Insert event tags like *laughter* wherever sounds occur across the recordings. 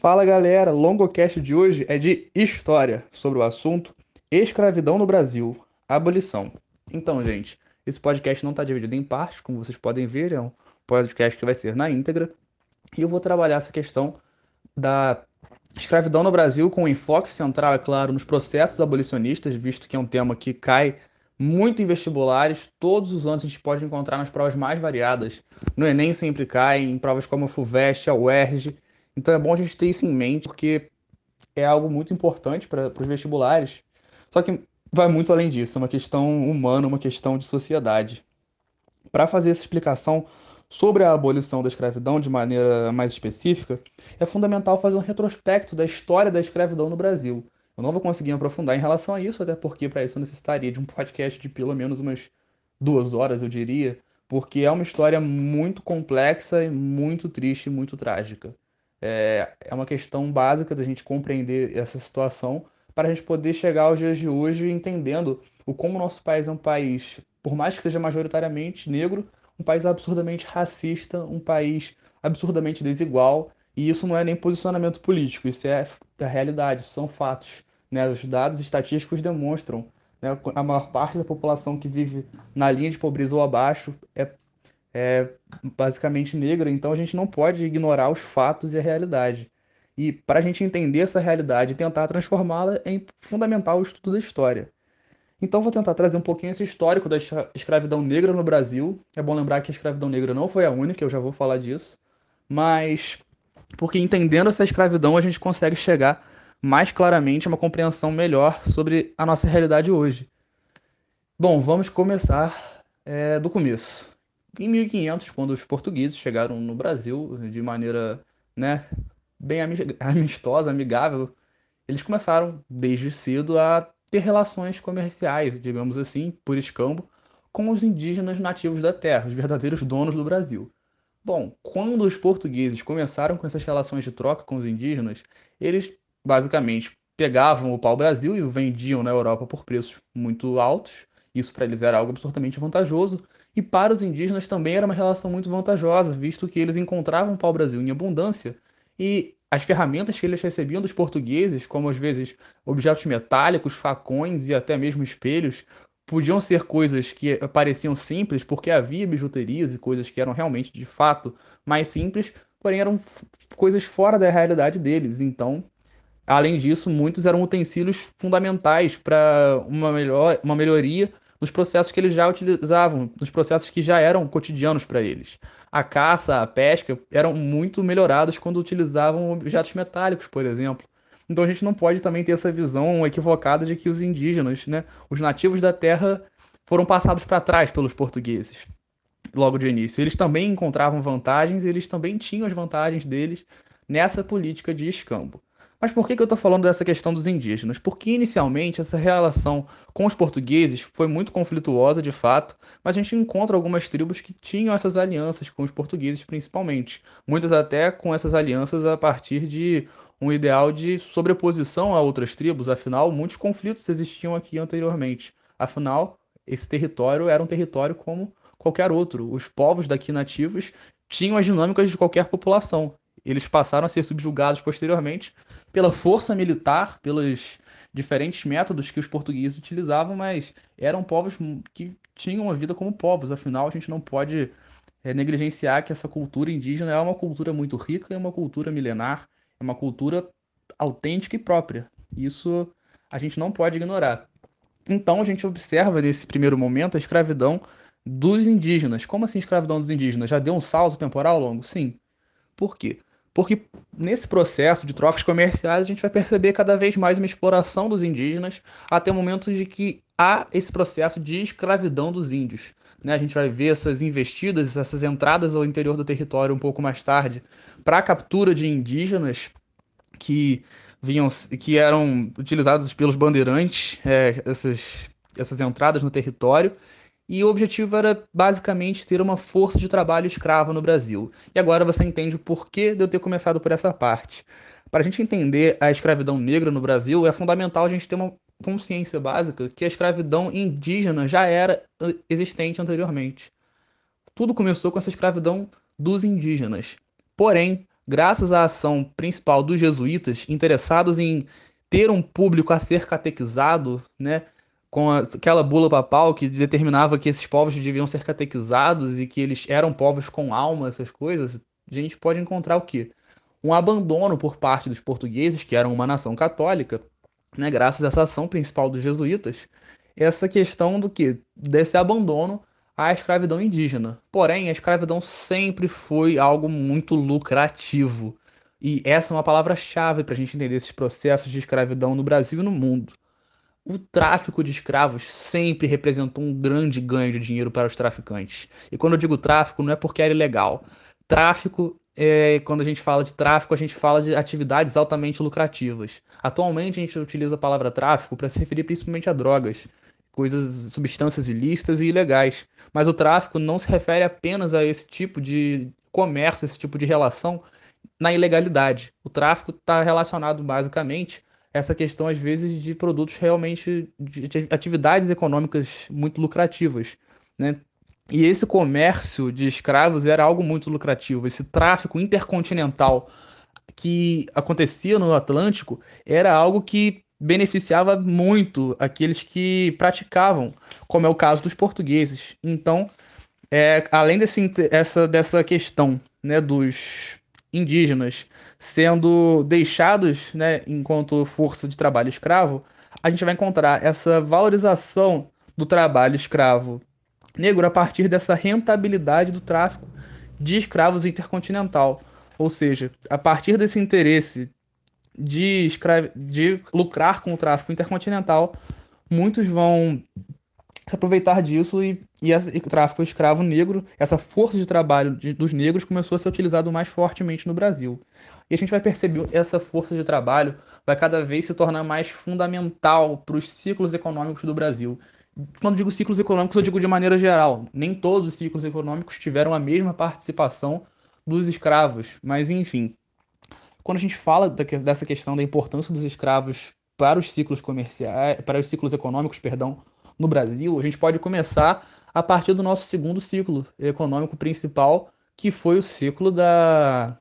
Fala galera, longocast de hoje é de história sobre o assunto escravidão no Brasil, abolição. Então, gente, esse podcast não está dividido em partes, como vocês podem ver, é um podcast que vai ser na íntegra. E eu vou trabalhar essa questão da escravidão no Brasil com enfoque central, é claro, nos processos abolicionistas, visto que é um tema que cai muito em vestibulares. Todos os anos a gente pode encontrar nas provas mais variadas. No Enem sempre cai, em provas como a FUVEST, a UERJ. Então é bom a gente ter isso em mente, porque é algo muito importante para os vestibulares. Só que vai muito além disso, é uma questão humana, uma questão de sociedade. Para fazer essa explicação sobre a abolição da escravidão de maneira mais específica, é fundamental fazer um retrospecto da história da escravidão no Brasil. Eu não vou conseguir aprofundar em relação a isso, até porque para isso eu necessitaria de um podcast de pelo menos umas duas horas, eu diria, porque é uma história muito complexa, muito triste e muito trágica. É, é uma questão básica da gente compreender essa situação para a gente poder chegar aos dias de hoje entendendo o como o nosso país é um país, por mais que seja majoritariamente negro, um país absurdamente racista, um país absurdamente desigual, e isso não é nem posicionamento político, isso é a realidade, são fatos. Né? Os dados estatísticos demonstram. Né? A maior parte da população que vive na linha de pobreza ou abaixo é é basicamente negra, então a gente não pode ignorar os fatos e a realidade. E para a gente entender essa realidade e tentar transformá-la, é fundamental o estudo da história. Então vou tentar trazer um pouquinho esse histórico da escravidão negra no Brasil. É bom lembrar que a escravidão negra não foi a única, eu já vou falar disso. Mas porque entendendo essa escravidão a gente consegue chegar mais claramente a uma compreensão melhor sobre a nossa realidade hoje. Bom, vamos começar é, do começo. Em 1500, quando os portugueses chegaram no Brasil de maneira né, bem *laughs* amistosa, amigável, eles começaram desde cedo a ter relações comerciais, digamos assim, por escambo, com os indígenas nativos da terra, os verdadeiros donos do Brasil. Bom, quando os portugueses começaram com essas relações de troca com os indígenas, eles basicamente pegavam o pau-brasil e o vendiam na Europa por preços muito altos. Isso para eles era algo absurdamente vantajoso. E para os indígenas também era uma relação muito vantajosa, visto que eles encontravam o pau-brasil em abundância e as ferramentas que eles recebiam dos portugueses, como às vezes objetos metálicos, facões e até mesmo espelhos, podiam ser coisas que pareciam simples, porque havia bijuterias e coisas que eram realmente de fato mais simples, porém eram coisas fora da realidade deles. Então, além disso, muitos eram utensílios fundamentais para uma, melhor, uma melhoria nos processos que eles já utilizavam, nos processos que já eram cotidianos para eles. A caça, a pesca eram muito melhorados quando utilizavam objetos metálicos, por exemplo. Então a gente não pode também ter essa visão equivocada de que os indígenas, né, os nativos da terra, foram passados para trás pelos portugueses logo de início. Eles também encontravam vantagens, eles também tinham as vantagens deles nessa política de escambo. Mas por que, que eu estou falando dessa questão dos indígenas? Porque inicialmente essa relação com os portugueses foi muito conflituosa de fato, mas a gente encontra algumas tribos que tinham essas alianças com os portugueses principalmente. Muitas até com essas alianças a partir de um ideal de sobreposição a outras tribos, afinal, muitos conflitos existiam aqui anteriormente. Afinal, esse território era um território como qualquer outro. Os povos daqui nativos tinham as dinâmicas de qualquer população. Eles passaram a ser subjugados posteriormente pela força militar, pelos diferentes métodos que os portugueses utilizavam, mas eram povos que tinham uma vida como povos. Afinal, a gente não pode é, negligenciar que essa cultura indígena é uma cultura muito rica, é uma cultura milenar, é uma cultura autêntica e própria. Isso a gente não pode ignorar. Então a gente observa nesse primeiro momento a escravidão dos indígenas. Como assim escravidão dos indígenas? Já deu um salto temporal longo? Sim. Por quê? Porque nesse processo de trocas comerciais a gente vai perceber cada vez mais uma exploração dos indígenas até o momento de que há esse processo de escravidão dos índios. Né? A gente vai ver essas investidas, essas entradas ao interior do território um pouco mais tarde para a captura de indígenas que vinham, que eram utilizados pelos bandeirantes, é, essas, essas entradas no território e o objetivo era basicamente ter uma força de trabalho escrava no Brasil. E agora você entende o porquê de eu ter começado por essa parte. Para a gente entender a escravidão negra no Brasil, é fundamental a gente ter uma consciência básica que a escravidão indígena já era uh, existente anteriormente. Tudo começou com essa escravidão dos indígenas. Porém, graças à ação principal dos jesuítas, interessados em ter um público a ser catequizado, né, com aquela bula papal que determinava que esses povos deviam ser catequizados e que eles eram povos com alma, essas coisas, a gente pode encontrar o quê? Um abandono por parte dos portugueses, que eram uma nação católica, né, graças a essa ação principal dos jesuítas, essa questão do que desse abandono à escravidão indígena. Porém, a escravidão sempre foi algo muito lucrativo. E essa é uma palavra-chave para a gente entender esses processos de escravidão no Brasil e no mundo. O tráfico de escravos sempre representou um grande ganho de dinheiro para os traficantes. E quando eu digo tráfico, não é porque era ilegal. Tráfico, é, quando a gente fala de tráfico, a gente fala de atividades altamente lucrativas. Atualmente a gente utiliza a palavra tráfico para se referir principalmente a drogas, coisas, substâncias ilícitas e ilegais. Mas o tráfico não se refere apenas a esse tipo de comércio, esse tipo de relação na ilegalidade. O tráfico está relacionado basicamente essa questão, às vezes, de produtos realmente, de atividades econômicas muito lucrativas. Né? E esse comércio de escravos era algo muito lucrativo. Esse tráfico intercontinental que acontecia no Atlântico era algo que beneficiava muito aqueles que praticavam, como é o caso dos portugueses. Então, é, além desse, essa, dessa questão né, dos indígenas sendo deixados né, enquanto força de trabalho escravo, a gente vai encontrar essa valorização do trabalho escravo negro a partir dessa rentabilidade do tráfico de escravos intercontinental. Ou seja, a partir desse interesse de, escrave... de lucrar com o tráfico intercontinental, muitos vão se aproveitar disso e, e, e o tráfico escravo negro, essa força de trabalho de, dos negros começou a ser utilizado mais fortemente no Brasil. E a gente vai perceber essa força de trabalho vai cada vez se tornar mais fundamental para os ciclos econômicos do Brasil. Quando digo ciclos econômicos, eu digo de maneira geral. Nem todos os ciclos econômicos tiveram a mesma participação dos escravos, mas enfim, quando a gente fala dessa questão da importância dos escravos para os ciclos comerciais, para os ciclos econômicos, perdão, no Brasil, a gente pode começar a partir do nosso segundo ciclo econômico principal, que foi o ciclo da,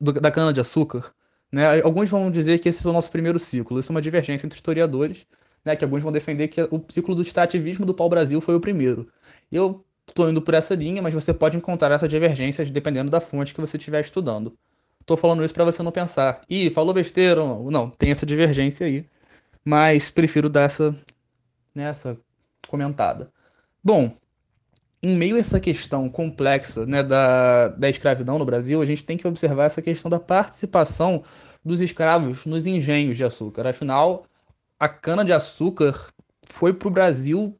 da cana-de-açúcar. Né? Alguns vão dizer que esse é o nosso primeiro ciclo. Isso é uma divergência entre historiadores, né? que alguns vão defender que o ciclo do extrativismo do pau-brasil foi o primeiro. Eu estou indo por essa linha, mas você pode encontrar essas divergências dependendo da fonte que você estiver estudando. Tô falando isso para você não pensar. Ih, falou besteira. Não, tem essa divergência aí. Mas prefiro dar essa, né, comentada. Bom, em meio a essa questão complexa né, da, da escravidão no Brasil, a gente tem que observar essa questão da participação dos escravos nos engenhos de açúcar. Afinal, a cana-de-açúcar foi para o Brasil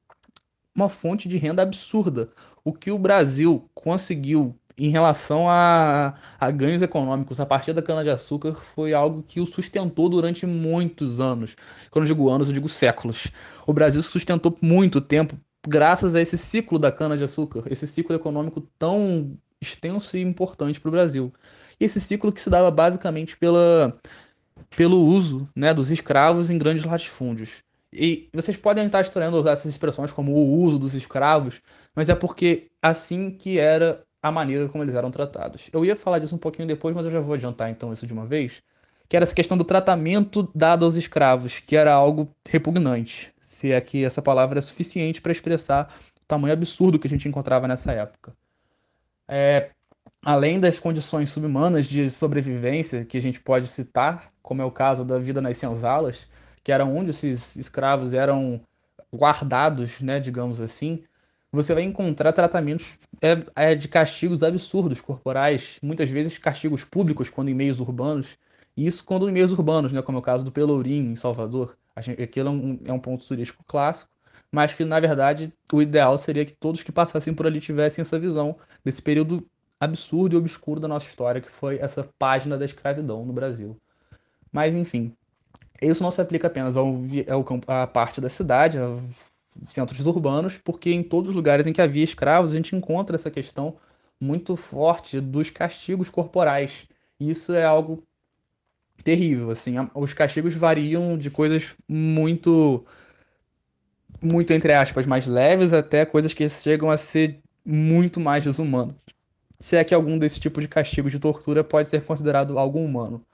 uma fonte de renda absurda. O que o Brasil conseguiu em relação a, a ganhos econômicos a partir da cana-de-açúcar foi algo que o sustentou durante muitos anos. Quando eu digo anos, eu digo séculos. O Brasil sustentou muito tempo graças a esse ciclo da cana-de-açúcar, esse ciclo econômico tão extenso e importante para o Brasil. E esse ciclo que se dava basicamente pela, pelo uso né, dos escravos em grandes latifúndios. E vocês podem estar estranhando usar essas expressões como o uso dos escravos, mas é porque assim que era a maneira como eles eram tratados. Eu ia falar disso um pouquinho depois, mas eu já vou adiantar então isso de uma vez, que era essa questão do tratamento dado aos escravos, que era algo repugnante, se é que essa palavra é suficiente para expressar o tamanho absurdo que a gente encontrava nessa época. É, além das condições subhumanas de sobrevivência que a gente pode citar, como é o caso da vida nas senzalas, que era onde esses escravos eram guardados, né, digamos assim, você vai encontrar tratamentos é, é, de castigos absurdos corporais, muitas vezes castigos públicos quando em meios urbanos, e isso quando em meios urbanos, né, como é o caso do Pelourinho, em Salvador. Aquilo é um, é um ponto turístico clássico, mas que, na verdade, o ideal seria que todos que passassem por ali tivessem essa visão desse período absurdo e obscuro da nossa história, que foi essa página da escravidão no Brasil. Mas, enfim, isso não se aplica apenas ao, ao, à parte da cidade, centros urbanos, porque em todos os lugares em que havia escravos a gente encontra essa questão muito forte dos castigos corporais. Isso é algo terrível, assim. Os castigos variam de coisas muito muito entre aspas mais leves até coisas que chegam a ser muito mais desumanas. se é que algum desse tipo de castigo de tortura pode ser considerado algo humano.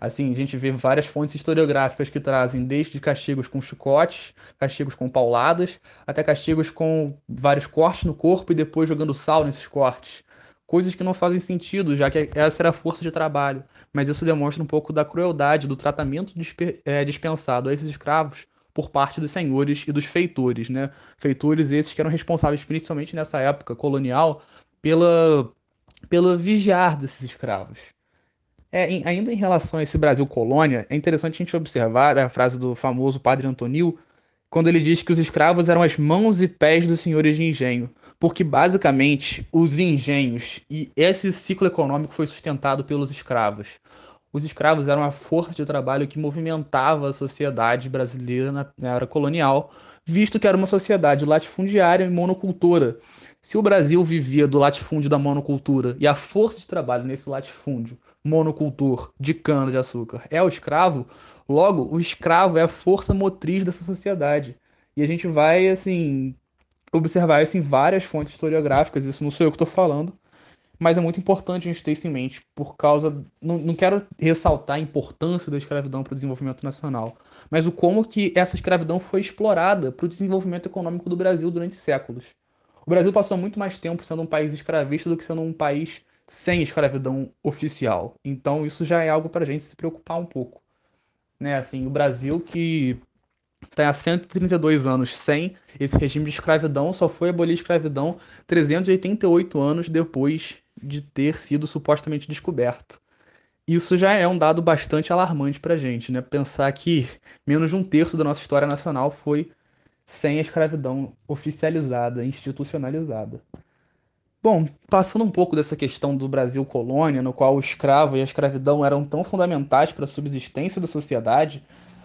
Assim, a gente vê várias fontes historiográficas que trazem desde castigos com chicotes, castigos com pauladas, até castigos com vários cortes no corpo e depois jogando sal nesses cortes. Coisas que não fazem sentido, já que essa era a força de trabalho. Mas isso demonstra um pouco da crueldade do tratamento é, dispensado a esses escravos por parte dos senhores e dos feitores, né? Feitores esses que eram responsáveis, principalmente nessa época colonial, pela, pela vigiar desses escravos. É, em, ainda em relação a esse Brasil colônia, é interessante a gente observar a frase do famoso padre Antonil, quando ele diz que os escravos eram as mãos e pés dos senhores de engenho, porque basicamente os engenhos e esse ciclo econômico foi sustentado pelos escravos. Os escravos eram a força de trabalho que movimentava a sociedade brasileira na, na era colonial, visto que era uma sociedade latifundiária e monocultora. Se o Brasil vivia do latifúndio da monocultura e a força de trabalho nesse latifúndio monocultor de cana-de-açúcar é o escravo, logo o escravo é a força motriz dessa sociedade. E a gente vai, assim, observar isso em várias fontes historiográficas, isso não sou eu que estou falando, mas é muito importante a gente ter isso em mente, por causa. Não, não quero ressaltar a importância da escravidão para o desenvolvimento nacional, mas o como que essa escravidão foi explorada para o desenvolvimento econômico do Brasil durante séculos. O Brasil passou muito mais tempo sendo um país escravista do que sendo um país sem escravidão oficial. Então isso já é algo para a gente se preocupar um pouco. Né? Assim, o Brasil que está há 132 anos sem esse regime de escravidão, só foi abolir a escravidão 388 anos depois de ter sido supostamente descoberto. Isso já é um dado bastante alarmante para a gente, né? Pensar que menos de um terço da nossa história nacional foi sem a escravidão oficializada, institucionalizada. Bom, passando um pouco dessa questão do Brasil colônia, no qual o escravo e a escravidão eram tão fundamentais para a subsistência da sociedade,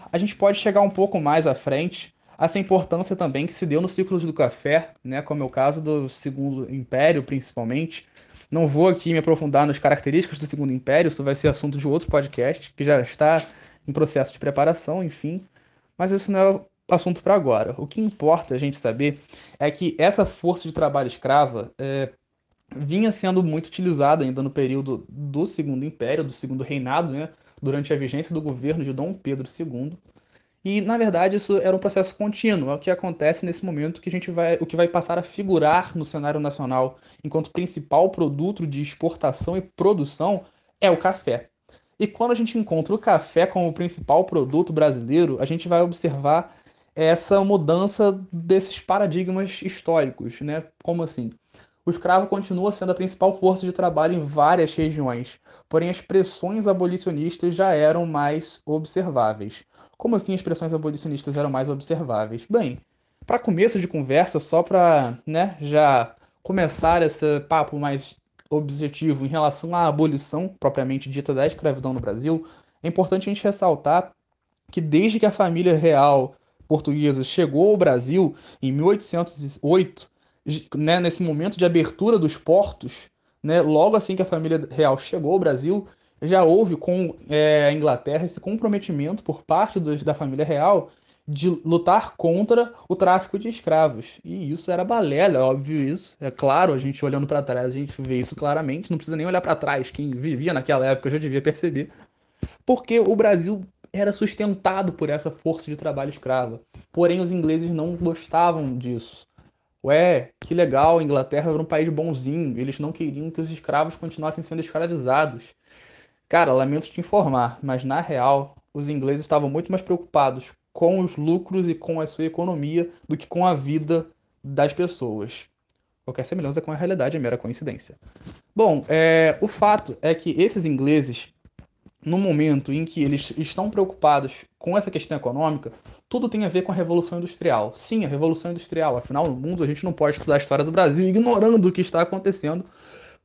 a gente pode chegar um pouco mais à frente a essa importância também que se deu no ciclo do café, né, como é o caso do Segundo Império, principalmente. Não vou aqui me aprofundar nas características do Segundo Império, isso vai ser assunto de outro podcast, que já está em processo de preparação, enfim. Mas isso não é assunto para agora. O que importa a gente saber é que essa força de trabalho escrava é, vinha sendo muito utilizada ainda no período do Segundo Império, do Segundo Reinado, né, durante a vigência do governo de Dom Pedro II. E, na verdade, isso era um processo contínuo, é o que acontece nesse momento que a gente vai, o que vai passar a figurar no cenário nacional enquanto principal produto de exportação e produção é o café. E quando a gente encontra o café como principal produto brasileiro, a gente vai observar essa mudança desses paradigmas históricos, né? Como assim? O escravo continua sendo a principal força de trabalho em várias regiões, porém as pressões abolicionistas já eram mais observáveis. Como assim as pressões abolicionistas eram mais observáveis? Bem, para começo de conversa, só para né, já começar esse papo mais objetivo em relação à abolição propriamente dita da escravidão no Brasil, é importante a gente ressaltar que desde que a família real portuguesa chegou ao Brasil em 1808, né, nesse momento de abertura dos portos, né, logo assim que a família real chegou ao Brasil, já houve com é, a Inglaterra esse comprometimento por parte dos, da família real de lutar contra o tráfico de escravos. E isso era balela, é óbvio isso. É claro, a gente olhando para trás, a gente vê isso claramente. Não precisa nem olhar para trás. Quem vivia naquela época já devia perceber. Porque o Brasil era sustentado por essa força de trabalho escrava. Porém, os ingleses não gostavam disso. Ué, que legal, a Inglaterra era um país bonzinho, eles não queriam que os escravos continuassem sendo escravizados. Cara, lamento te informar, mas na real, os ingleses estavam muito mais preocupados com os lucros e com a sua economia do que com a vida das pessoas. Qualquer semelhança com a realidade é mera coincidência. Bom, é, o fato é que esses ingleses no momento em que eles estão preocupados com essa questão econômica, tudo tem a ver com a Revolução Industrial. Sim, a Revolução Industrial. Afinal, no mundo a gente não pode estudar a história do Brasil ignorando o que está acontecendo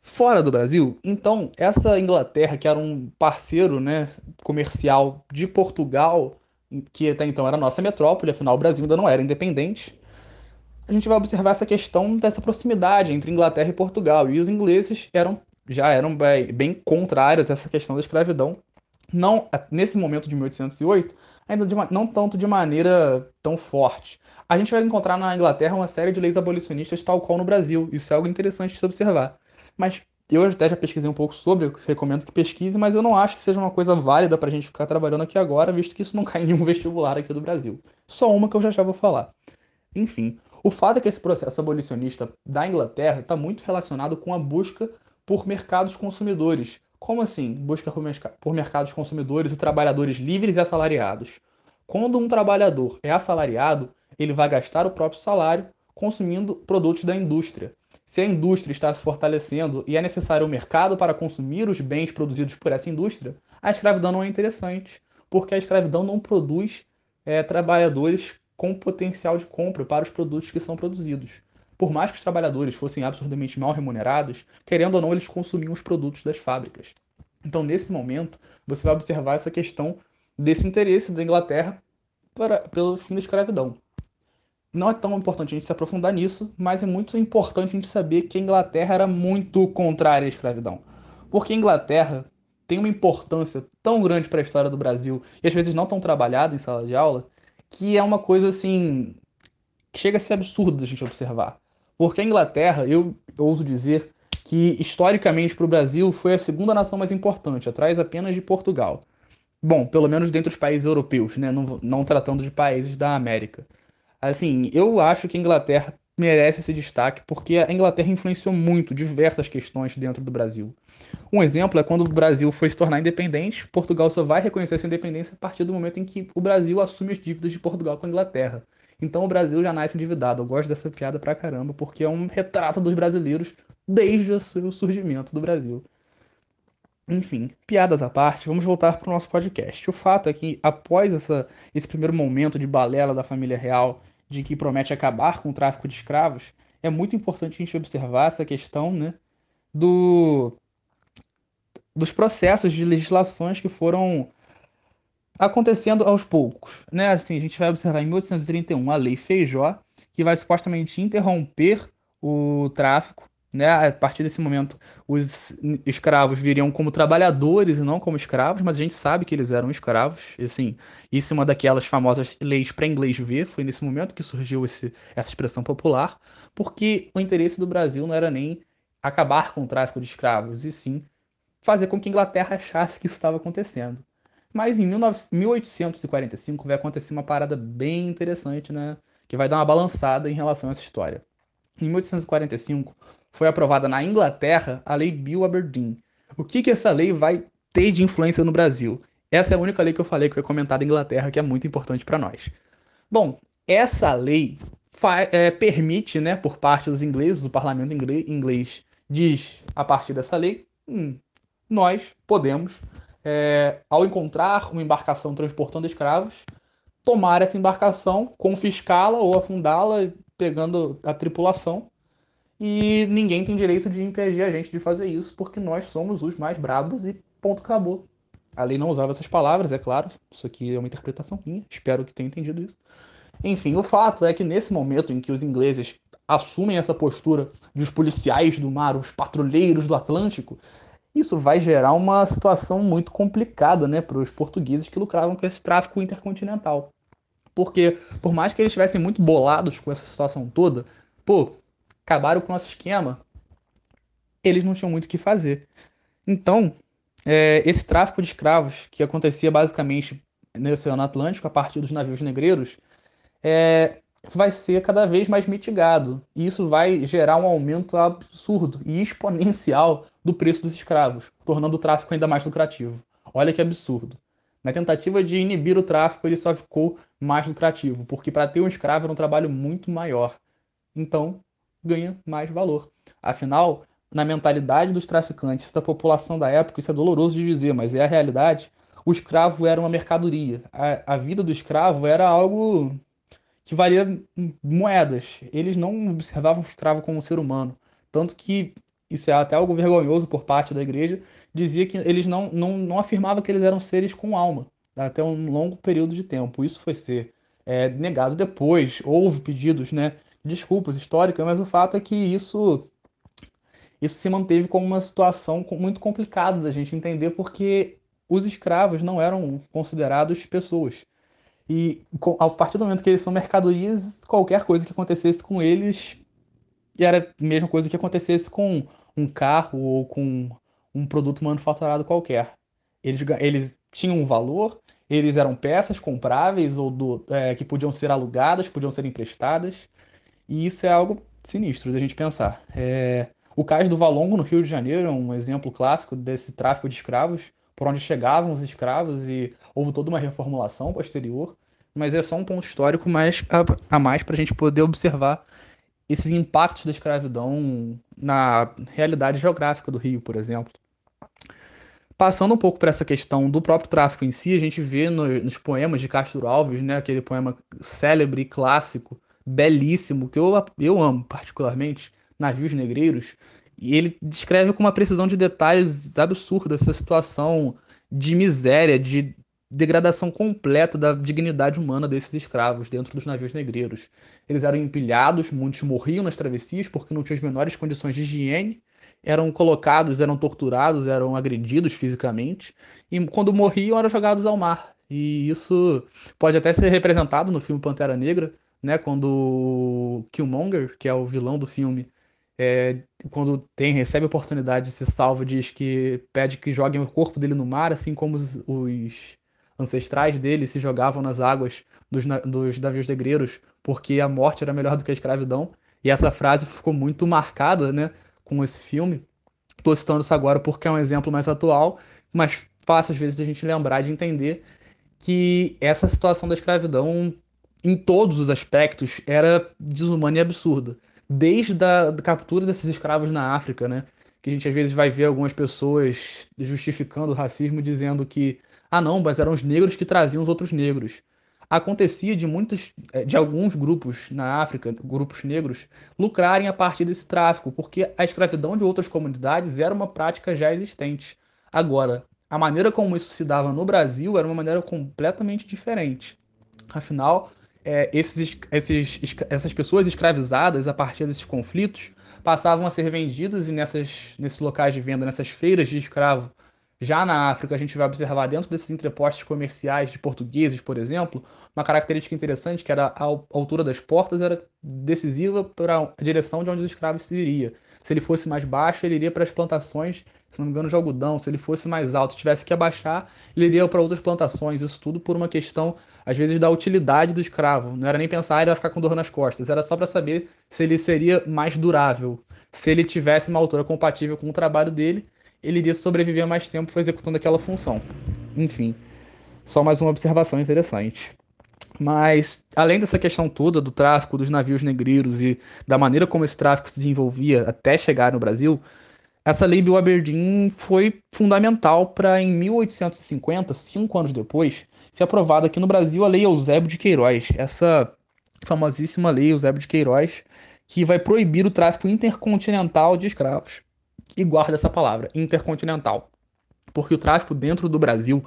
fora do Brasil. Então, essa Inglaterra, que era um parceiro né, comercial de Portugal, que até então era nossa metrópole, afinal o Brasil ainda não era independente, a gente vai observar essa questão dessa proximidade entre Inglaterra e Portugal. E os ingleses eram já eram bem, bem contrários a essa questão da escravidão. Não, nesse momento de 1808, ainda de, não tanto de maneira tão forte. A gente vai encontrar na Inglaterra uma série de leis abolicionistas tal qual no Brasil. Isso é algo interessante de se observar. Mas eu até já pesquisei um pouco sobre, recomendo que pesquise, mas eu não acho que seja uma coisa válida para a gente ficar trabalhando aqui agora, visto que isso não *laughs* cai em nenhum vestibular aqui do Brasil. Só uma que eu já já vou falar. Enfim, o fato é que esse processo abolicionista da Inglaterra está muito relacionado com a busca por mercados consumidores. Como assim? Busca por mercados consumidores e trabalhadores livres e assalariados. Quando um trabalhador é assalariado, ele vai gastar o próprio salário consumindo produtos da indústria. Se a indústria está se fortalecendo e é necessário um mercado para consumir os bens produzidos por essa indústria, a escravidão não é interessante, porque a escravidão não produz é, trabalhadores com potencial de compra para os produtos que são produzidos. Por mais que os trabalhadores fossem absurdamente mal remunerados, querendo ou não, eles consumiam os produtos das fábricas. Então, nesse momento, você vai observar essa questão desse interesse da Inglaterra para, pelo fim da escravidão. Não é tão importante a gente se aprofundar nisso, mas é muito importante a gente saber que a Inglaterra era muito contrária à escravidão. Porque a Inglaterra tem uma importância tão grande para a história do Brasil e às vezes não tão trabalhada em sala de aula, que é uma coisa assim que chega a ser absurdo a gente observar. Porque a Inglaterra, eu, ouso dizer que historicamente para o Brasil foi a segunda nação mais importante, atrás apenas de Portugal. Bom, pelo menos dentre os países europeus, né? não, não tratando de países da América. Assim, eu acho que a Inglaterra merece esse destaque porque a Inglaterra influenciou muito diversas questões dentro do Brasil. Um exemplo é quando o Brasil foi se tornar independente, Portugal só vai reconhecer sua independência a partir do momento em que o Brasil assume as dívidas de Portugal com a Inglaterra. Então o Brasil já nasce endividado. Eu gosto dessa piada pra caramba, porque é um retrato dos brasileiros desde o seu surgimento do Brasil. Enfim, piadas à parte, vamos voltar para o nosso podcast. O fato é que, após essa, esse primeiro momento de balela da família real, de que promete acabar com o tráfico de escravos, é muito importante a gente observar essa questão né, do, dos processos de legislações que foram acontecendo aos poucos. Né? Assim, a gente vai observar em 1831 a Lei Feijó, que vai supostamente interromper o tráfico né? A partir desse momento, os escravos viriam como trabalhadores e não como escravos, mas a gente sabe que eles eram escravos. E, assim, isso é uma daquelas famosas leis para inglês ver. Foi nesse momento que surgiu esse, essa expressão popular, porque o interesse do Brasil não era nem acabar com o tráfico de escravos, e sim fazer com que a Inglaterra achasse que isso estava acontecendo. Mas em 1845 vai acontecer uma parada bem interessante, né? Que vai dar uma balançada em relação a essa história. Em 1845, foi aprovada na Inglaterra a Lei Bill Aberdeen. O que, que essa lei vai ter de influência no Brasil? Essa é a única lei que eu falei que foi comentada na Inglaterra, que é muito importante para nós. Bom, essa lei é, permite, né, por parte dos ingleses, o parlamento inglês diz, a partir dessa lei, hum, nós podemos, é, ao encontrar uma embarcação transportando escravos, tomar essa embarcação, confiscá-la ou afundá-la, pegando a tripulação e ninguém tem direito de impedir a gente de fazer isso, porque nós somos os mais brabos e ponto acabou. A lei não usava essas palavras, é claro. Isso aqui é uma interpretação minha. Espero que tenha entendido isso. Enfim, o fato é que nesse momento em que os ingleses assumem essa postura de os policiais do mar, os patrulheiros do Atlântico, isso vai gerar uma situação muito complicada né, para os portugueses que lucravam com esse tráfico intercontinental. Porque, por mais que eles estivessem muito bolados com essa situação toda, pô, acabaram com o nosso esquema, eles não tinham muito o que fazer. Então, é, esse tráfico de escravos, que acontecia basicamente no Oceano Atlântico, a partir dos navios negreiros, é, vai ser cada vez mais mitigado. E isso vai gerar um aumento absurdo e exponencial do preço dos escravos, tornando o tráfico ainda mais lucrativo. Olha que absurdo. Na tentativa de inibir o tráfico, ele só ficou mais lucrativo, porque para ter um escravo era um trabalho muito maior. Então, ganha mais valor. Afinal, na mentalidade dos traficantes da população da época, isso é doloroso de dizer, mas é a realidade. O escravo era uma mercadoria. A, a vida do escravo era algo que valia moedas. Eles não observavam o escravo como um ser humano. Tanto que, isso é até algo vergonhoso por parte da igreja, dizia que eles não, não, não afirmavam que eles eram seres com alma, até um longo período de tempo. Isso foi ser é, negado depois. Houve pedidos né, desculpas históricas, mas o fato é que isso isso se manteve como uma situação muito complicada da gente entender porque os escravos não eram considerados pessoas. E a partir do momento que eles são mercadorias, qualquer coisa que acontecesse com eles era a mesma coisa que acontecesse com um carro ou com um produto manufaturado qualquer. Eles, eles tinham um valor, eles eram peças compráveis ou do, é, que podiam ser alugadas, podiam ser emprestadas. E isso é algo sinistro de a gente pensar. É, o cais do Valongo, no Rio de Janeiro, é um exemplo clássico desse tráfico de escravos, por onde chegavam os escravos e houve toda uma reformulação posterior. Mas é só um ponto histórico mais a, a mais para a gente poder observar esses impactos da escravidão na realidade geográfica do Rio, por exemplo. Passando um pouco para essa questão do próprio tráfico em si, a gente vê no, nos poemas de Castro Alves, né, aquele poema célebre clássico, belíssimo, que eu, eu amo particularmente, Navios Negreiros, e ele descreve com uma precisão de detalhes absurda essa situação de miséria, de degradação completa da dignidade humana desses escravos dentro dos navios negreiros. Eles eram empilhados, muitos morriam nas travessias porque não tinham as menores condições de higiene, eram colocados, eram torturados, eram agredidos fisicamente, e quando morriam eram jogados ao mar. E isso pode até ser representado no filme Pantera Negra, né, quando Killmonger, que é o vilão do filme, é, quando tem recebe a oportunidade de ser salvo, diz que pede que joguem o corpo dele no mar, assim como os, os ancestrais dele se jogavam nas águas dos, dos navios negreiros, porque a morte era melhor do que a escravidão. E essa frase ficou muito marcada, né, com esse filme. Estou citando isso agora porque é um exemplo mais atual, mas fácil às vezes a gente lembrar de entender que essa situação da escravidão, em todos os aspectos, era desumana e absurda. Desde a captura desses escravos na África, né? Que a gente às vezes vai ver algumas pessoas justificando o racismo, dizendo que, ah não, mas eram os negros que traziam os outros negros acontecia de muitos, eh, de alguns grupos na África, grupos negros, lucrarem a partir desse tráfico, porque a escravidão de outras comunidades era uma prática já existente. Agora, a maneira como isso se dava no Brasil era uma maneira completamente diferente. Afinal, é, esses, esses, essas pessoas escravizadas a partir desses conflitos passavam a ser vendidas e nessas, nesses locais de venda, nessas feiras de escravo, já na África, a gente vai observar dentro desses entrepostos comerciais de portugueses, por exemplo, uma característica interessante que era a altura das portas era decisiva para a direção de onde os escravos se iria. Se ele fosse mais baixo, ele iria para as plantações, se não me engano, de algodão. Se ele fosse mais alto, tivesse que abaixar, ele iria para outras plantações. Isso tudo por uma questão, às vezes, da utilidade do escravo. Não era nem pensar, ah, ele vai ficar com dor nas costas. Era só para saber se ele seria mais durável, se ele tivesse uma altura compatível com o trabalho dele ele iria sobreviver mais tempo executando aquela função. Enfim, só mais uma observação interessante. Mas, além dessa questão toda do tráfico dos navios negreiros e da maneira como esse tráfico se desenvolvia até chegar no Brasil, essa lei Bill Aberdeen foi fundamental para, em 1850, cinco anos depois, ser aprovada aqui no Brasil a Lei Eusébio de Queiroz. Essa famosíssima Lei Eusébio de Queiroz, que vai proibir o tráfico intercontinental de escravos e guarda essa palavra, intercontinental. Porque o tráfico dentro do Brasil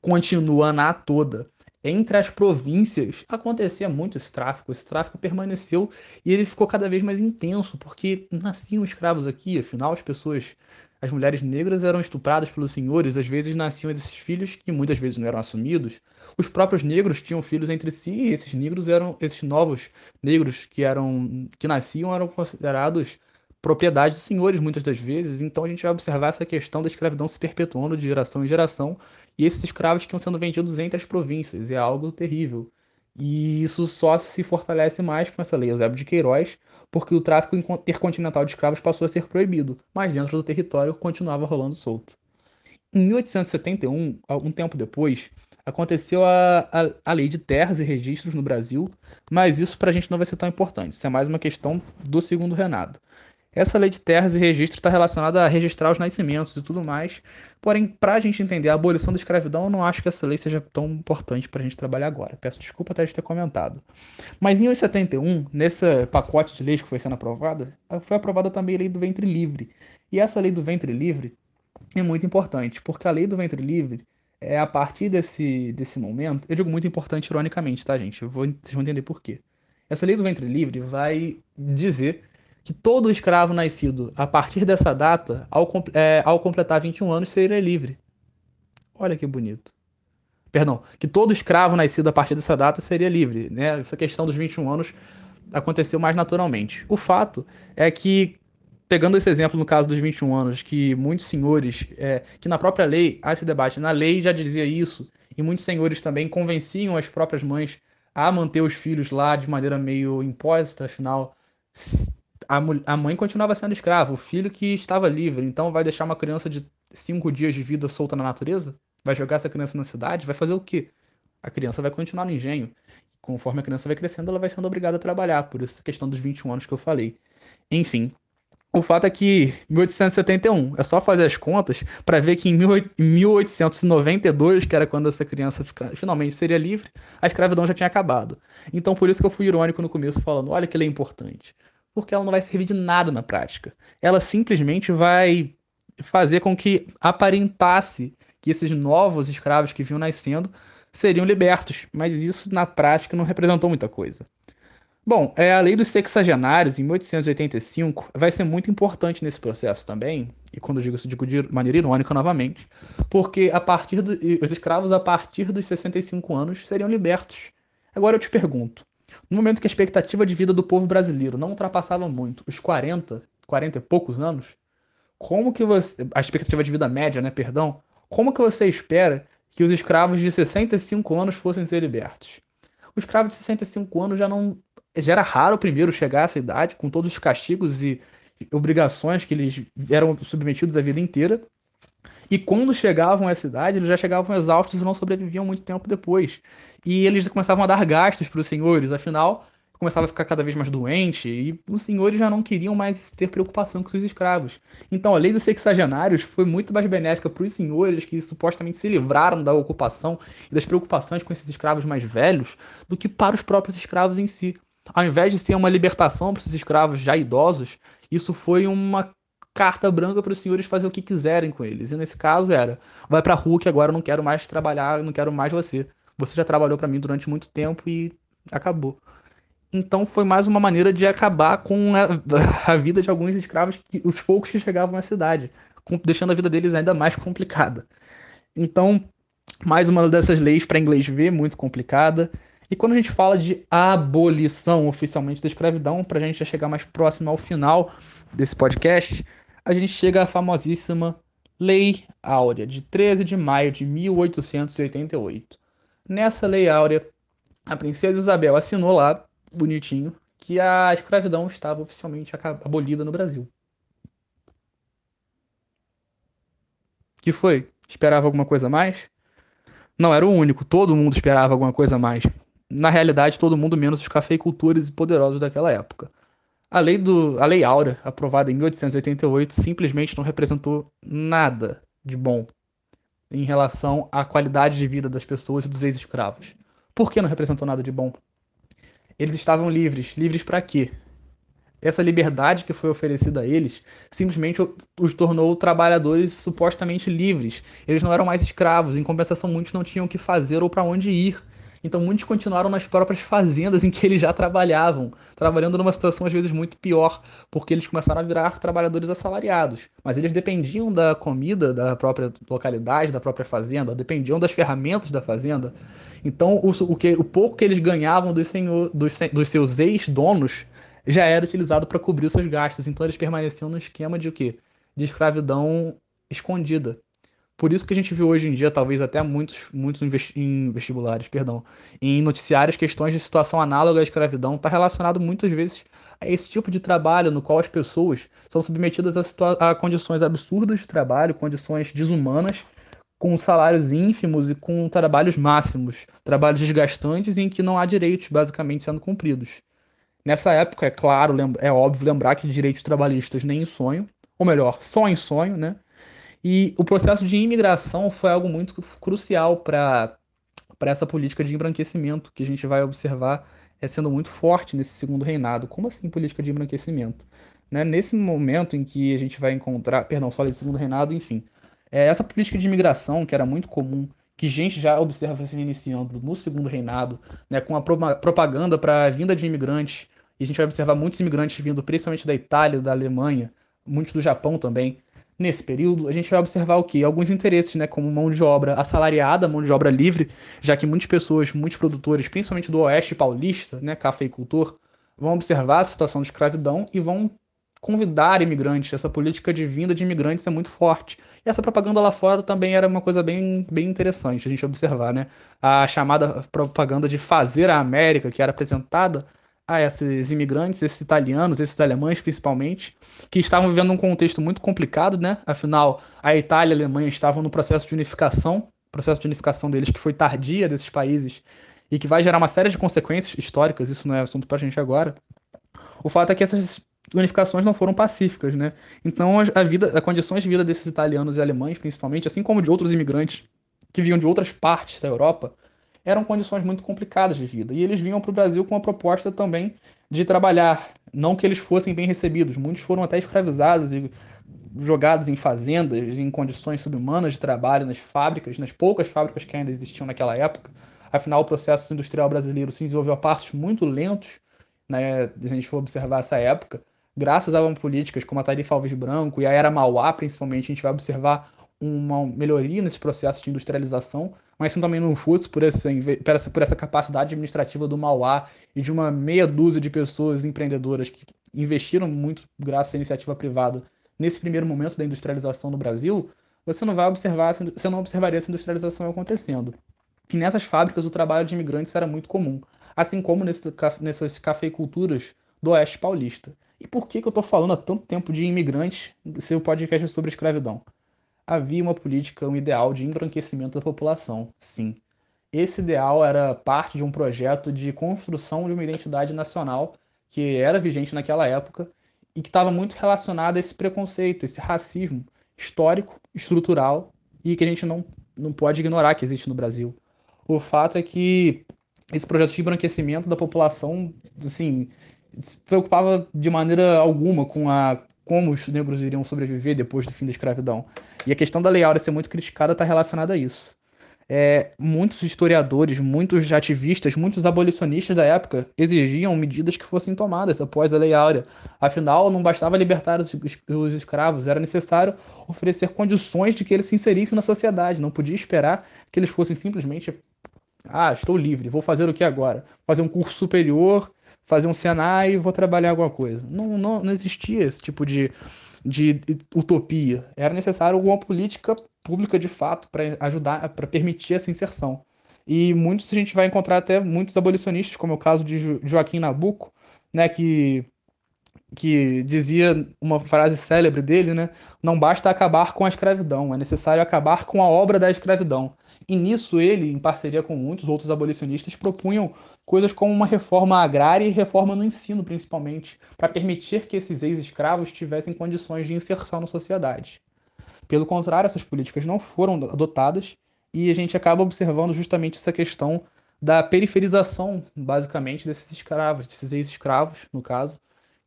continua na toda. Entre as províncias acontecia muito esse tráfico, esse tráfico permaneceu e ele ficou cada vez mais intenso, porque nasciam escravos aqui, afinal as pessoas, as mulheres negras eram estupradas pelos senhores, às vezes nasciam esses filhos que muitas vezes não eram assumidos. Os próprios negros tinham filhos entre si e esses negros eram esses novos negros que eram que nasciam eram considerados propriedade dos senhores muitas das vezes, então a gente vai observar essa questão da escravidão se perpetuando de geração em geração e esses escravos que iam sendo vendidos entre as províncias, é algo terrível. E isso só se fortalece mais com essa lei Eusébio de Queiroz, porque o tráfico intercontinental de escravos passou a ser proibido, mas dentro do território continuava rolando solto. Em 1871, algum tempo depois, aconteceu a, a, a, lei de terras e registros no Brasil, mas isso para a gente não vai ser tão importante. Isso é mais uma questão do segundo Renato. Essa lei de terras e registros está relacionada a registrar os nascimentos e tudo mais. Porém, para a gente entender a abolição da escravidão, eu não acho que essa lei seja tão importante para a gente trabalhar agora. Peço desculpa até de ter comentado. Mas em 1971, nesse pacote de leis que foi sendo aprovada, foi aprovada também a lei do ventre livre. E essa lei do ventre livre é muito importante, porque a lei do ventre livre é a partir desse, desse momento. Eu digo muito importante ironicamente, tá, gente? Eu vou, vocês vão entender por quê. Essa lei do ventre livre vai dizer que todo escravo nascido a partir dessa data, ao, é, ao completar 21 anos, seria livre. Olha que bonito. Perdão, que todo escravo nascido a partir dessa data seria livre. Né? Essa questão dos 21 anos aconteceu mais naturalmente. O fato é que pegando esse exemplo no caso dos 21 anos, que muitos senhores, é, que na própria lei há esse debate, na lei já dizia isso, e muitos senhores também convenciam as próprias mães a manter os filhos lá de maneira meio impósita, afinal, a, a mãe continuava sendo escrava, o filho que estava livre, então vai deixar uma criança de cinco dias de vida solta na natureza? Vai jogar essa criança na cidade? Vai fazer o quê? A criança vai continuar no engenho. Conforme a criança vai crescendo, ela vai sendo obrigada a trabalhar, por isso a questão dos 21 anos que eu falei. Enfim, o fato é que 1871, é só fazer as contas para ver que em 1892, que era quando essa criança fica, finalmente seria livre, a escravidão já tinha acabado. Então por isso que eu fui irônico no começo falando, olha que lei importante. Porque ela não vai servir de nada na prática. Ela simplesmente vai fazer com que aparentasse que esses novos escravos que vinham nascendo seriam libertos, mas isso na prática não representou muita coisa. Bom, é, a lei dos sexagenários, em 1885, vai ser muito importante nesse processo também, e quando eu digo isso, digo de maneira irônica novamente, porque a partir do, os escravos, a partir dos 65 anos, seriam libertos. Agora eu te pergunto, no momento que a expectativa de vida do povo brasileiro não ultrapassava muito os 40, 40 e poucos anos, como que você. A expectativa de vida média, né? Perdão. Como que você espera que os escravos de 65 anos fossem ser libertos? O escravo de 65 anos já não já era raro primeiro chegar a essa idade, com todos os castigos e obrigações que eles eram submetidos a vida inteira. E quando chegavam a essa idade, eles já chegavam exaustos e não sobreviviam muito tempo depois. E eles começavam a dar gastos para os senhores, afinal, começava a ficar cada vez mais doente e os senhores já não queriam mais ter preocupação com seus escravos. Então a lei dos sexagenários foi muito mais benéfica para os senhores que supostamente se livraram da ocupação e das preocupações com esses escravos mais velhos do que para os próprios escravos em si. Ao invés de ser uma libertação para os escravos já idosos, isso foi uma carta branca para os senhores fazer o que quiserem com eles. E nesse caso era: vai para que agora eu não quero mais trabalhar, não quero mais você. Você já trabalhou para mim durante muito tempo e acabou. Então foi mais uma maneira de acabar com a, *laughs* a vida de alguns escravos, que, os poucos que chegavam à cidade, com, deixando a vida deles ainda mais complicada. Então, mais uma dessas leis para inglês ver, muito complicada. E quando a gente fala de abolição oficialmente da escravidão, para a gente já chegar mais próximo ao final desse podcast, a gente chega à famosíssima Lei Áurea, de 13 de maio de 1888. Nessa Lei Áurea, a princesa Isabel assinou lá, bonitinho, que a escravidão estava oficialmente abolida no Brasil. Que foi? Esperava alguma coisa mais? Não era o único, todo mundo esperava alguma coisa mais na realidade, todo mundo menos os cafeicultores e poderosos daquela época. A lei, do, a lei Áurea, aprovada em 1888, simplesmente não representou nada de bom em relação à qualidade de vida das pessoas e dos ex-escravos. Por que não representou nada de bom? Eles estavam livres. Livres para quê? Essa liberdade que foi oferecida a eles simplesmente os tornou trabalhadores supostamente livres. Eles não eram mais escravos, em compensação, muitos não tinham o que fazer ou para onde ir. Então muitos continuaram nas próprias fazendas em que eles já trabalhavam, trabalhando numa situação às vezes muito pior, porque eles começaram a virar trabalhadores assalariados. Mas eles dependiam da comida da própria localidade, da própria fazenda, dependiam das ferramentas da fazenda. Então o, o, que, o pouco que eles ganhavam dos, senhor, dos, dos seus ex-donos já era utilizado para cobrir os seus gastos. Então eles permaneciam no esquema de o quê? De escravidão escondida. Por isso que a gente viu hoje em dia, talvez até muitos, muitos em vestibulares, perdão, em noticiários, questões de situação análoga à escravidão, está relacionado muitas vezes a esse tipo de trabalho no qual as pessoas são submetidas a, a condições absurdas de trabalho, condições desumanas, com salários ínfimos e com trabalhos máximos, trabalhos desgastantes em que não há direitos basicamente sendo cumpridos. Nessa época, é claro, é óbvio lembrar que direitos trabalhistas nem em sonho, ou melhor, só em sonho, né? E o processo de imigração foi algo muito crucial para essa política de embranquecimento que a gente vai observar é sendo muito forte nesse segundo reinado. Como assim política de embranquecimento? Né? Nesse momento em que a gente vai encontrar, perdão, falei de segundo reinado, enfim, é, essa política de imigração que era muito comum, que gente já observa se iniciando no segundo reinado, né, com a propaganda para a vinda de imigrantes, e a gente vai observar muitos imigrantes vindo principalmente da Itália, da Alemanha, muitos do Japão também, Nesse período, a gente vai observar o quê? Alguns interesses, né, como mão de obra assalariada, mão de obra livre, já que muitas pessoas, muitos produtores, principalmente do oeste paulista, né, cafeicultor, vão observar a situação de escravidão e vão convidar imigrantes. Essa política de vinda de imigrantes é muito forte. E essa propaganda lá fora também era uma coisa bem, bem interessante a gente observar, né? A chamada propaganda de fazer a América, que era apresentada a esses imigrantes, esses italianos, esses alemães principalmente, que estavam vivendo um contexto muito complicado, né? Afinal, a Itália e a Alemanha estavam no processo de unificação, processo de unificação deles que foi tardia desses países e que vai gerar uma série de consequências históricas, isso não é assunto para a gente agora. O fato é que essas unificações não foram pacíficas, né? Então a vida, as condições de vida desses italianos e alemães, principalmente, assim como de outros imigrantes que vinham de outras partes da Europa, eram condições muito complicadas de vida. E eles vinham para o Brasil com a proposta também de trabalhar, não que eles fossem bem recebidos. Muitos foram até escravizados e jogados em fazendas, em condições subhumanas de trabalho, nas fábricas, nas poucas fábricas que ainda existiam naquela época. Afinal, o processo industrial brasileiro se desenvolveu a passos muito lentos, né, a gente for observar essa época graças a políticas como a Tarifa Alves Branco e a Era Mauá, principalmente, a gente vai observar uma melhoria nesse processo de industrialização, mas isso também não fosse por essa, por essa, por essa capacidade administrativa do Mauá e de uma meia dúzia de pessoas empreendedoras que investiram muito graças à iniciativa privada nesse primeiro momento da industrialização no Brasil, você não vai observar, você não observaria essa industrialização acontecendo. E nessas fábricas o trabalho de imigrantes era muito comum, assim como nesse, nessas cafeiculturas do Oeste Paulista. E por que, que eu estou falando há tanto tempo de imigrantes se o podcast é sobre escravidão? Havia uma política, um ideal de embranquecimento da população, sim. Esse ideal era parte de um projeto de construção de uma identidade nacional que era vigente naquela época e que estava muito relacionado a esse preconceito, esse racismo histórico, estrutural e que a gente não, não pode ignorar que existe no Brasil. O fato é que esse projeto de embranquecimento da população, assim, se preocupava de maneira alguma com a como os negros iriam sobreviver depois do fim da escravidão. E a questão da Lei Áurea ser muito criticada está relacionada a isso. É, muitos historiadores, muitos ativistas, muitos abolicionistas da época exigiam medidas que fossem tomadas após a Lei Áurea. Afinal, não bastava libertar os, os escravos, era necessário oferecer condições de que eles se inserissem na sociedade. Não podia esperar que eles fossem simplesmente ah, estou livre, vou fazer o que agora? Fazer um curso superior fazer um Senai e vou trabalhar alguma coisa. Não, não, não existia esse tipo de, de utopia. Era necessário alguma política pública de fato para ajudar, para permitir essa inserção. E muitos a gente vai encontrar até muitos abolicionistas, como é o caso de Joaquim Nabuco, né, que que dizia uma frase célebre dele, né? Não basta acabar com a escravidão, é necessário acabar com a obra da escravidão. E nisso ele, em parceria com muitos outros abolicionistas, propunham coisas como uma reforma agrária e reforma no ensino, principalmente, para permitir que esses ex-escravos tivessem condições de inserção na sociedade. Pelo contrário, essas políticas não foram adotadas e a gente acaba observando justamente essa questão da periferização, basicamente, desses escravos, desses ex-escravos, no caso,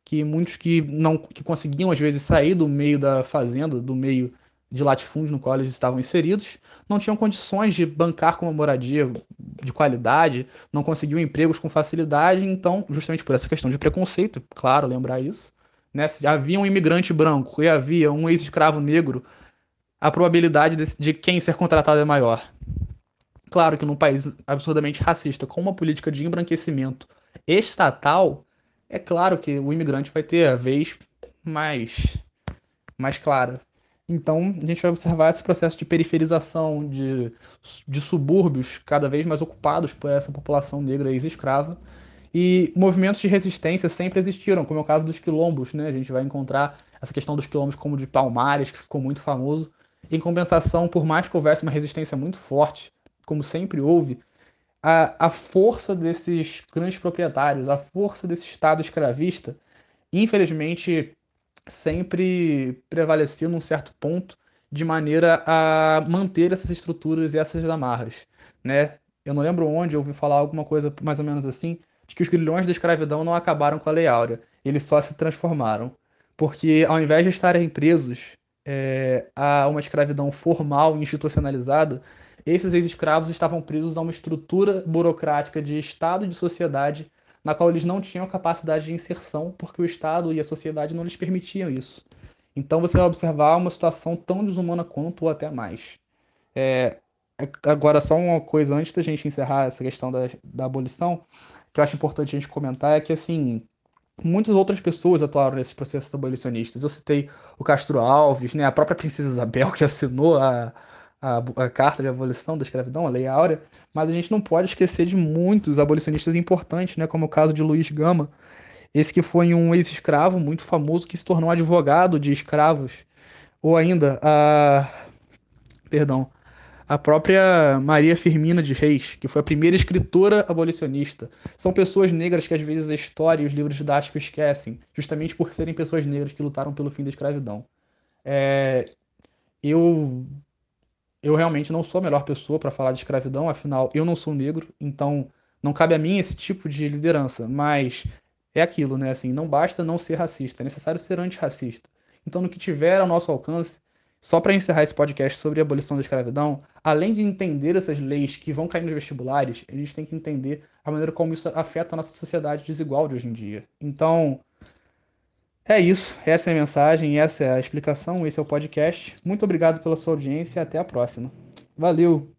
que muitos que não que conseguiam às vezes sair do meio da fazenda, do meio de latifúndio no qual eles estavam inseridos, não tinham condições de bancar com uma moradia de qualidade, não conseguiam empregos com facilidade, então, justamente por essa questão de preconceito, claro, lembrar isso, né? Se havia um imigrante branco e havia um ex-escravo negro, a probabilidade de, de quem ser contratado é maior. Claro que num país absurdamente racista, com uma política de embranquecimento estatal, é claro que o imigrante vai ter a vez mais, mais clara. Então, a gente vai observar esse processo de periferização de, de subúrbios cada vez mais ocupados por essa população negra ex-escrava. E movimentos de resistência sempre existiram, como é o caso dos quilombos. Né? A gente vai encontrar essa questão dos quilombos como de Palmares, que ficou muito famoso. Em compensação, por mais que houvesse uma resistência muito forte, como sempre houve, a, a força desses grandes proprietários, a força desse Estado escravista, infelizmente sempre prevaleceu num certo ponto de maneira a manter essas estruturas e essas amarras, né? Eu não lembro onde eu ouvi falar alguma coisa mais ou menos assim, de que os grilhões da escravidão não acabaram com a Lei Áurea, eles só se transformaram. Porque ao invés de estarem presos é, a uma escravidão formal e institucionalizada, esses ex-escravos estavam presos a uma estrutura burocrática de Estado e de sociedade na qual eles não tinham capacidade de inserção, porque o Estado e a sociedade não lhes permitiam isso. Então você vai observar uma situação tão desumana quanto ou até mais. É, agora, só uma coisa antes da gente encerrar essa questão da, da abolição, que eu acho importante a gente comentar, é que, assim, muitas outras pessoas atuaram nesses processos abolicionistas. Eu citei o Castro Alves, né, a própria Princesa Isabel, que assinou a, a, a Carta de Abolição da Escravidão, a Lei Áurea, mas a gente não pode esquecer de muitos abolicionistas importantes, né, como o caso de Luiz Gama, esse que foi um ex-escravo muito famoso que se tornou advogado de escravos, ou ainda a perdão, a própria Maria Firmina de Reis, que foi a primeira escritora abolicionista. São pessoas negras que às vezes a história e os livros didáticos esquecem, justamente por serem pessoas negras que lutaram pelo fim da escravidão. É... Eu eu realmente não sou a melhor pessoa para falar de escravidão, afinal eu não sou negro, então não cabe a mim esse tipo de liderança, mas é aquilo, né? Assim, não basta não ser racista, é necessário ser antirracista. Então, no que tiver ao nosso alcance, só para encerrar esse podcast sobre a abolição da escravidão, além de entender essas leis que vão cair nos vestibulares, a gente tem que entender a maneira como isso afeta a nossa sociedade desigual de hoje em dia. Então, é isso. Essa é a mensagem, essa é a explicação, esse é o podcast. Muito obrigado pela sua audiência e até a próxima. Valeu!